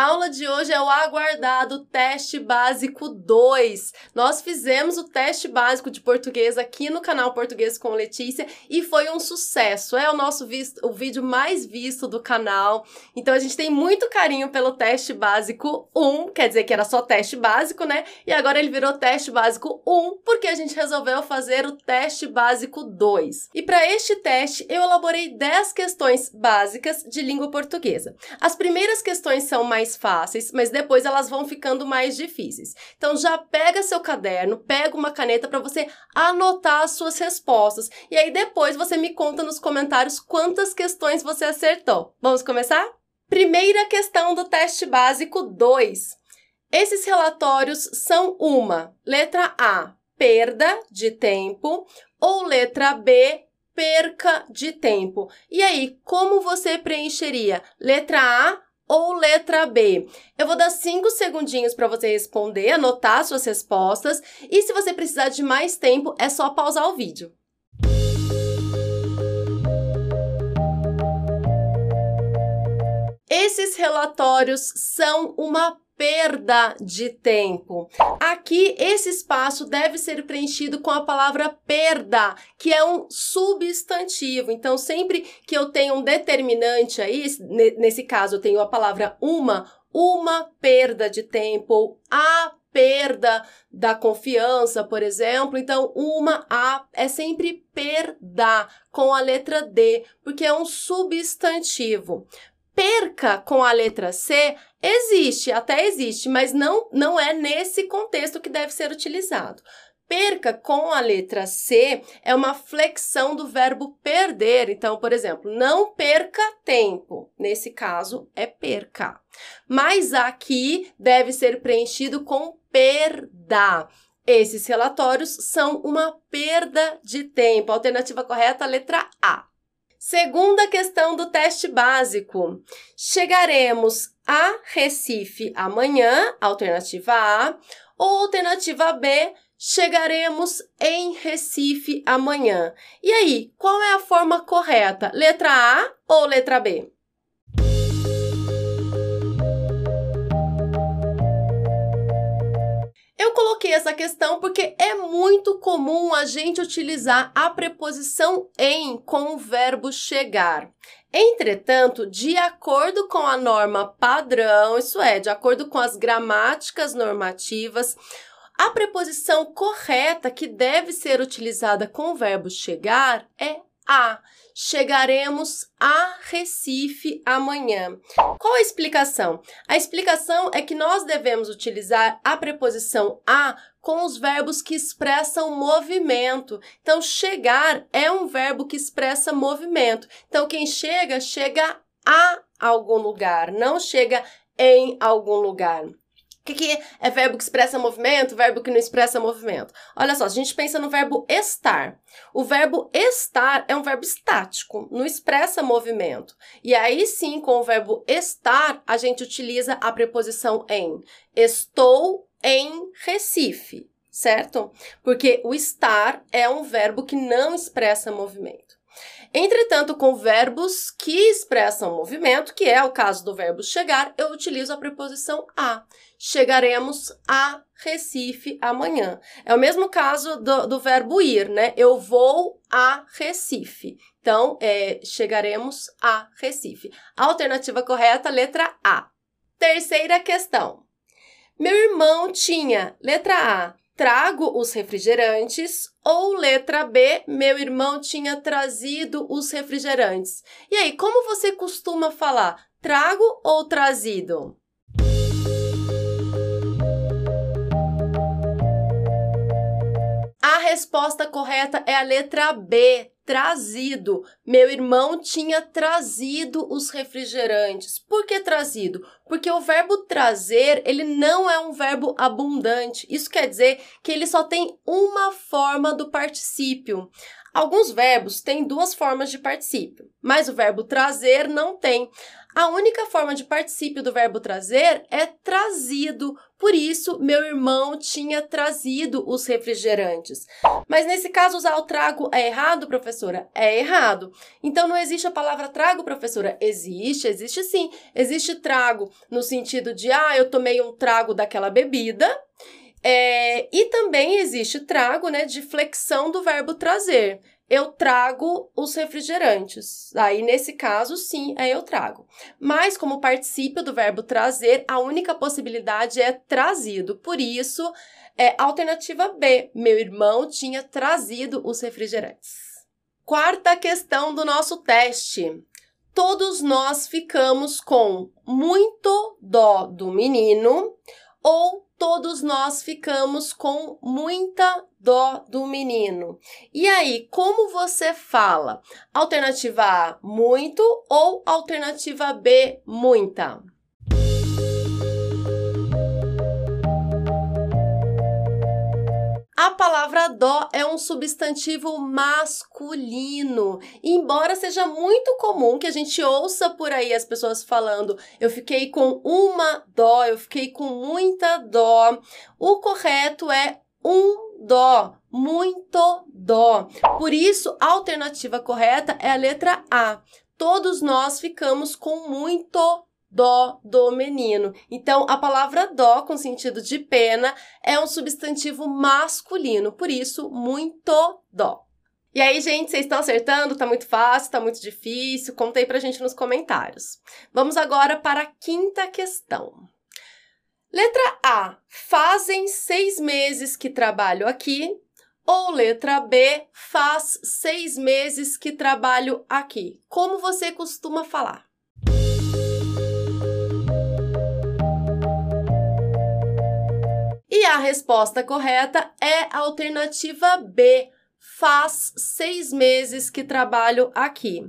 A aula de hoje é o aguardado teste básico 2. Nós fizemos o teste básico de português aqui no canal Português com Letícia e foi um sucesso. É o nosso visto, o vídeo mais visto do canal. Então a gente tem muito carinho pelo teste básico 1, quer dizer que era só teste básico, né? E agora ele virou teste básico 1 porque a gente resolveu fazer o teste básico 2. E para este teste eu elaborei 10 questões básicas de língua portuguesa. As primeiras questões são mais mais fáceis, mas depois elas vão ficando mais difíceis. Então já pega seu caderno, pega uma caneta para você anotar as suas respostas. E aí depois você me conta nos comentários quantas questões você acertou. Vamos começar? Primeira questão do teste básico 2. Esses relatórios são uma, letra A, perda de tempo, ou letra B, perca de tempo. E aí, como você preencheria? Letra A, ou letra B? Eu vou dar cinco segundinhos para você responder, anotar suas respostas e se você precisar de mais tempo, é só pausar o vídeo. Esses relatórios são uma perda de tempo. Aqui, esse espaço deve ser preenchido com a palavra perda, que é um substantivo. Então, sempre que eu tenho um determinante aí, nesse caso eu tenho a palavra uma, uma perda de tempo, a perda da confiança, por exemplo. Então, uma A é sempre perda com a letra D, porque é um substantivo. Perca com a letra C existe, até existe, mas não, não é nesse contexto que deve ser utilizado. Perca com a letra C é uma flexão do verbo perder. Então, por exemplo, não perca tempo. Nesse caso, é perca. Mas aqui deve ser preenchido com perda. Esses relatórios são uma perda de tempo. alternativa correta, letra A. Segunda questão do teste básico. Chegaremos a Recife amanhã, alternativa A, ou alternativa B, chegaremos em Recife amanhã. E aí, qual é a forma correta? Letra A ou letra B? Essa questão porque é muito comum a gente utilizar a preposição em com o verbo chegar. Entretanto, de acordo com a norma padrão, isso é, de acordo com as gramáticas normativas, a preposição correta que deve ser utilizada com o verbo chegar é a. Chegaremos a Recife amanhã. Qual a explicação? A explicação é que nós devemos utilizar a preposição a com os verbos que expressam movimento. Então, chegar é um verbo que expressa movimento. Então, quem chega, chega a algum lugar, não chega em algum lugar. O que, que é verbo que expressa movimento, verbo que não expressa movimento? Olha só, a gente pensa no verbo estar. O verbo estar é um verbo estático, não expressa movimento. E aí sim, com o verbo estar, a gente utiliza a preposição em. Estou em Recife, certo? Porque o estar é um verbo que não expressa movimento. Entretanto, com verbos que expressam movimento, que é o caso do verbo chegar, eu utilizo a preposição a. Chegaremos a Recife amanhã. É o mesmo caso do, do verbo ir, né? Eu vou a Recife. Então, é, chegaremos a Recife. Alternativa correta, letra A. Terceira questão. Meu irmão tinha, letra A, trago os refrigerantes ou letra B, meu irmão tinha trazido os refrigerantes. E aí, como você costuma falar? Trago ou trazido? Resposta correta é a letra B, trazido. Meu irmão tinha trazido os refrigerantes. Por que trazido? Porque o verbo trazer, ele não é um verbo abundante. Isso quer dizer que ele só tem uma forma do particípio. Alguns verbos têm duas formas de particípio, mas o verbo trazer não tem. A única forma de particípio do verbo trazer é trazido. Por isso, meu irmão tinha trazido os refrigerantes. Mas nesse caso, usar o trago é errado, professora? É errado. Então, não existe a palavra trago, professora? Existe, existe sim. Existe trago no sentido de, ah, eu tomei um trago daquela bebida. É, e também existe trago, né, de flexão do verbo trazer eu trago os refrigerantes. Aí, nesse caso, sim, é eu trago. Mas, como particípio do verbo trazer, a única possibilidade é trazido. Por isso, é alternativa B. Meu irmão tinha trazido os refrigerantes. Quarta questão do nosso teste. Todos nós ficamos com muito dó do menino ou todos nós ficamos com muita dó do menino. E aí, como você fala? Alternativa A, muito ou alternativa B, muita? A palavra dó é um substantivo masculino. Embora seja muito comum que a gente ouça por aí as pessoas falando, eu fiquei com uma dó, eu fiquei com muita dó, o correto é um dó, muito dó. Por isso, a alternativa correta é a letra A. Todos nós ficamos com muito dó do menino. Então, a palavra dó, com sentido de pena, é um substantivo masculino, por isso, muito dó. E aí, gente, vocês estão acertando? Tá muito fácil, tá muito difícil? Conta aí pra gente nos comentários. Vamos agora para a quinta questão. Letra A. Fazem seis meses que trabalho aqui. Ou letra B. Faz seis meses que trabalho aqui. Como você costuma falar? E a resposta correta é a alternativa B. Faz seis meses que trabalho aqui.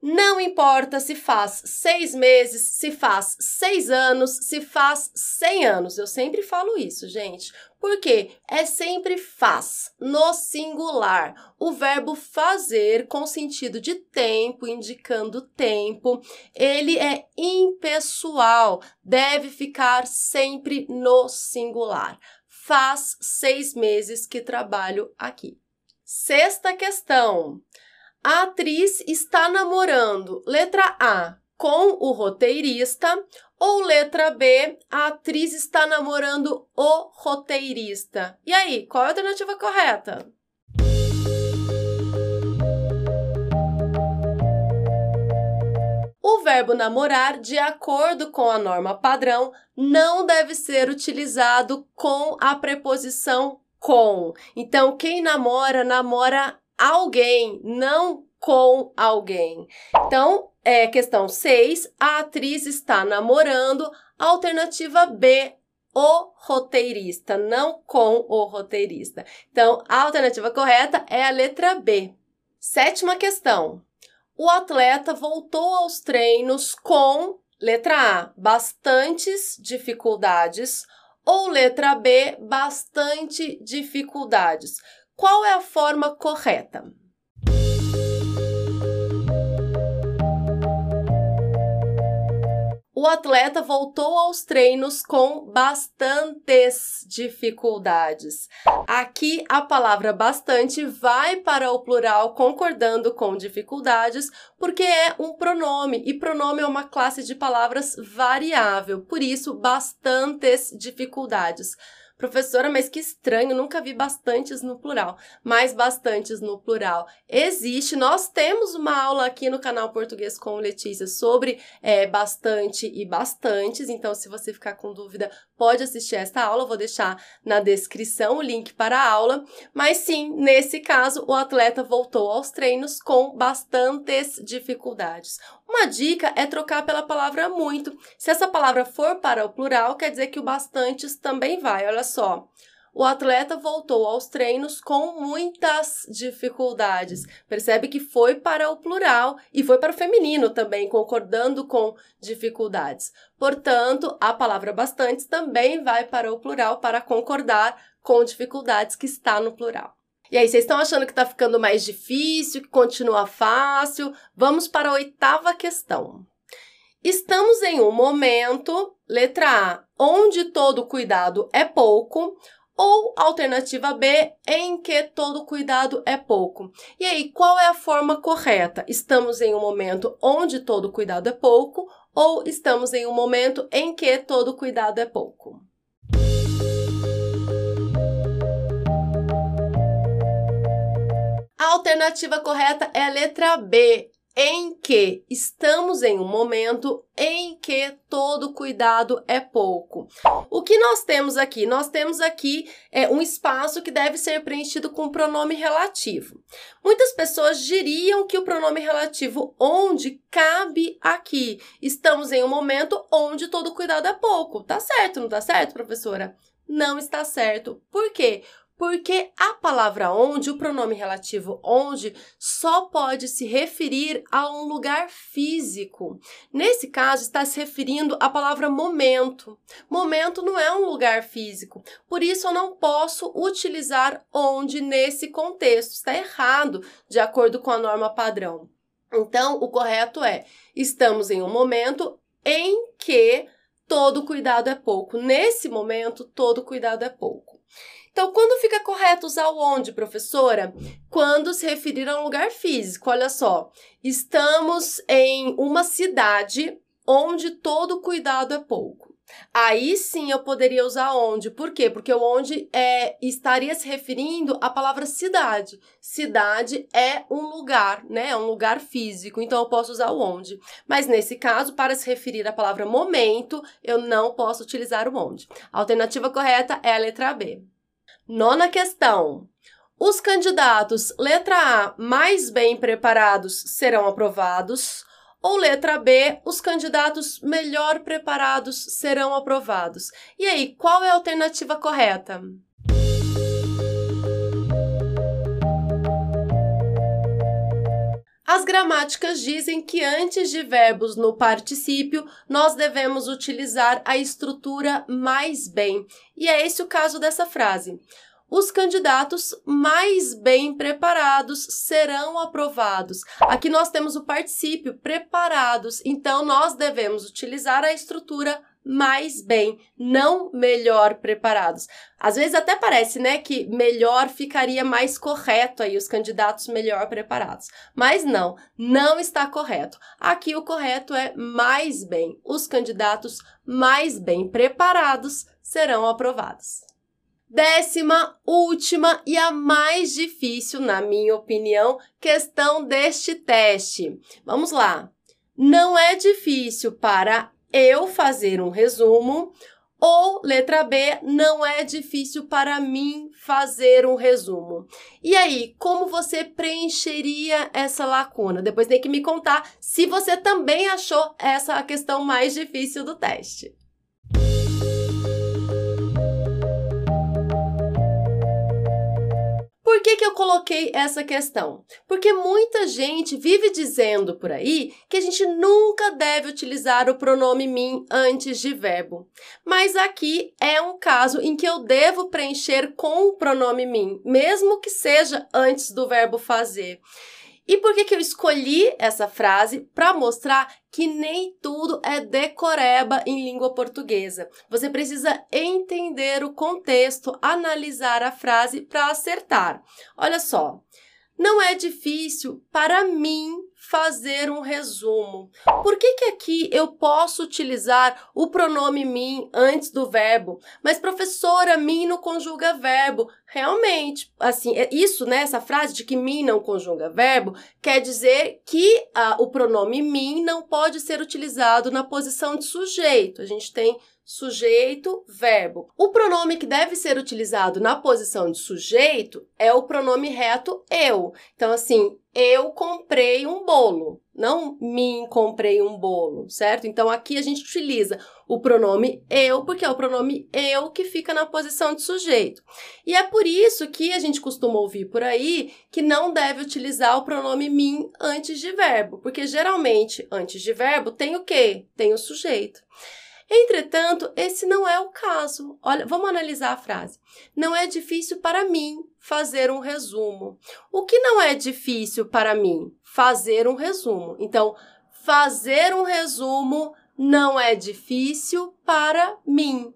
Não importa se faz seis meses, se faz seis anos, se faz cem anos. Eu sempre falo isso, gente. Porque é sempre faz, no singular. O verbo fazer com sentido de tempo, indicando tempo, ele é impessoal, deve ficar sempre no singular. Faz seis meses que trabalho aqui. Sexta questão. A atriz está namorando, letra A, com o roteirista ou letra B, a atriz está namorando o roteirista. E aí, qual é a alternativa correta? O verbo namorar, de acordo com a norma padrão, não deve ser utilizado com a preposição com. Então, quem namora, namora alguém, não com alguém. Então, é, questão 6, a atriz está namorando. Alternativa B, o roteirista, não com o roteirista. Então, a alternativa correta é a letra B. Sétima questão. O atleta voltou aos treinos com, letra A, bastantes dificuldades, ou letra B, bastante dificuldades. Qual é a forma correta? O atleta voltou aos treinos com bastantes dificuldades. Aqui a palavra bastante vai para o plural concordando com dificuldades, porque é um pronome e pronome é uma classe de palavras variável, por isso bastantes dificuldades. Professora, mas que estranho, nunca vi bastantes no plural. Mais bastantes no plural. Existe, nós temos uma aula aqui no canal Português com Letícia sobre é, bastante e bastantes, então se você ficar com dúvida, pode assistir esta aula, vou deixar na descrição o link para a aula. Mas sim, nesse caso, o atleta voltou aos treinos com bastantes dificuldades. Uma dica é trocar pela palavra muito. Se essa palavra for para o plural, quer dizer que o bastantes também vai. Olha só. o atleta voltou aos treinos com muitas dificuldades. Percebe que foi para o plural e foi para o feminino também, concordando com dificuldades. Portanto, a palavra bastantes também vai para o plural para concordar com dificuldades que está no plural. E aí, vocês estão achando que está ficando mais difícil, que continua fácil? Vamos para a oitava questão. Estamos em um momento, letra A, onde todo cuidado é pouco, ou alternativa B, em que todo cuidado é pouco. E aí, qual é a forma correta? Estamos em um momento onde todo cuidado é pouco, ou estamos em um momento em que todo cuidado é pouco? A alternativa correta é a letra B, em que estamos em um momento em que todo cuidado é pouco. O que nós temos aqui? Nós temos aqui é, um espaço que deve ser preenchido com pronome relativo. Muitas pessoas diriam que o pronome relativo onde cabe aqui. Estamos em um momento onde todo cuidado é pouco. Tá certo, não tá certo, professora? Não está certo. Por quê? Porque a palavra onde, o pronome relativo onde, só pode se referir a um lugar físico. Nesse caso, está se referindo à palavra momento. Momento não é um lugar físico, por isso eu não posso utilizar onde nesse contexto. Está errado, de acordo com a norma padrão. Então, o correto é: estamos em um momento em que todo cuidado é pouco. Nesse momento, todo cuidado é pouco. Então, quando fica correto usar o onde, professora? Quando se referir a um lugar físico. Olha só, estamos em uma cidade onde todo cuidado é pouco. Aí sim eu poderia usar onde. Por quê? Porque o onde é, estaria se referindo à palavra cidade. Cidade é um lugar, né? É um lugar físico. Então eu posso usar o onde. Mas nesse caso, para se referir à palavra momento, eu não posso utilizar o onde. A alternativa correta é a letra B. Nona questão. Os candidatos letra A mais bem preparados serão aprovados, ou letra B, os candidatos melhor preparados serão aprovados. E aí, qual é a alternativa correta? Gramáticas dizem que antes de verbos no particípio, nós devemos utilizar a estrutura mais bem. E é esse o caso dessa frase. Os candidatos mais bem preparados serão aprovados. Aqui nós temos o particípio preparados, então nós devemos utilizar a estrutura mais bem, não melhor preparados. Às vezes até parece, né, que melhor ficaria mais correto aí os candidatos melhor preparados. Mas não, não está correto. Aqui o correto é mais bem. Os candidatos mais bem preparados serão aprovados. Décima, última e a mais difícil, na minha opinião, questão deste teste. Vamos lá. Não é difícil para eu fazer um resumo, ou letra B, não é difícil para mim fazer um resumo. E aí, como você preencheria essa lacuna? Depois tem que me contar se você também achou essa a questão mais difícil do teste. Por que, que eu coloquei essa questão? Porque muita gente vive dizendo por aí que a gente nunca deve utilizar o pronome mim antes de verbo. Mas aqui é um caso em que eu devo preencher com o pronome mim, mesmo que seja antes do verbo fazer. E por que, que eu escolhi essa frase? Para mostrar que nem tudo é decoreba em língua portuguesa. Você precisa entender o contexto, analisar a frase para acertar. Olha só, não é difícil para mim fazer um resumo. Por que, que aqui eu posso utilizar o pronome mim antes do verbo? Mas professora, mim não conjuga verbo. Realmente, assim, é isso, né? Essa frase de que mim não conjuga verbo quer dizer que ah, o pronome mim não pode ser utilizado na posição de sujeito. A gente tem sujeito, verbo. O pronome que deve ser utilizado na posição de sujeito é o pronome reto eu. Então, assim, eu comprei um bolo, não mim comprei um bolo, certo? Então aqui a gente utiliza o pronome eu, porque é o pronome eu que fica na posição de sujeito. E é por isso que a gente costuma ouvir por aí que não deve utilizar o pronome mim antes de verbo, porque geralmente antes de verbo tem o quê? Tem o sujeito. Entretanto, esse não é o caso. Olha, vamos analisar a frase. Não é difícil para mim fazer um resumo. O que não é difícil para mim? Fazer um resumo. Então, fazer um resumo não é difícil para mim.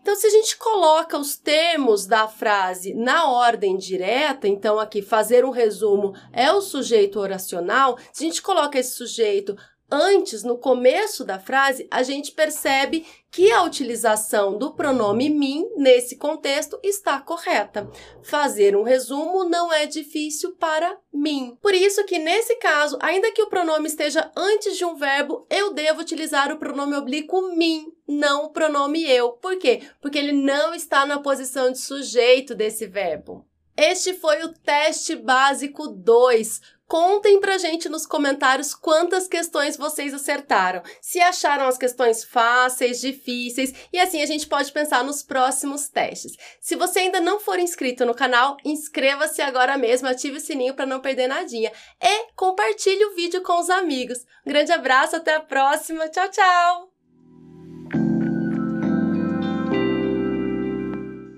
Então, se a gente coloca os termos da frase na ordem direta, então aqui fazer um resumo é o sujeito oracional, se a gente coloca esse sujeito antes, no começo da frase, a gente percebe que a utilização do pronome mim nesse contexto está correta. Fazer um resumo não é difícil para mim. Por isso que nesse caso, ainda que o pronome esteja antes de um verbo, eu devo utilizar o pronome oblíquo mim, não o pronome eu. Por quê? Porque ele não está na posição de sujeito desse verbo. Este foi o teste básico 2 Contem pra gente nos comentários quantas questões vocês acertaram. Se acharam as questões fáceis, difíceis, e assim a gente pode pensar nos próximos testes. Se você ainda não for inscrito no canal, inscreva-se agora mesmo, ative o sininho para não perder nadinha e compartilhe o vídeo com os amigos. Um grande abraço, até a próxima. Tchau, tchau.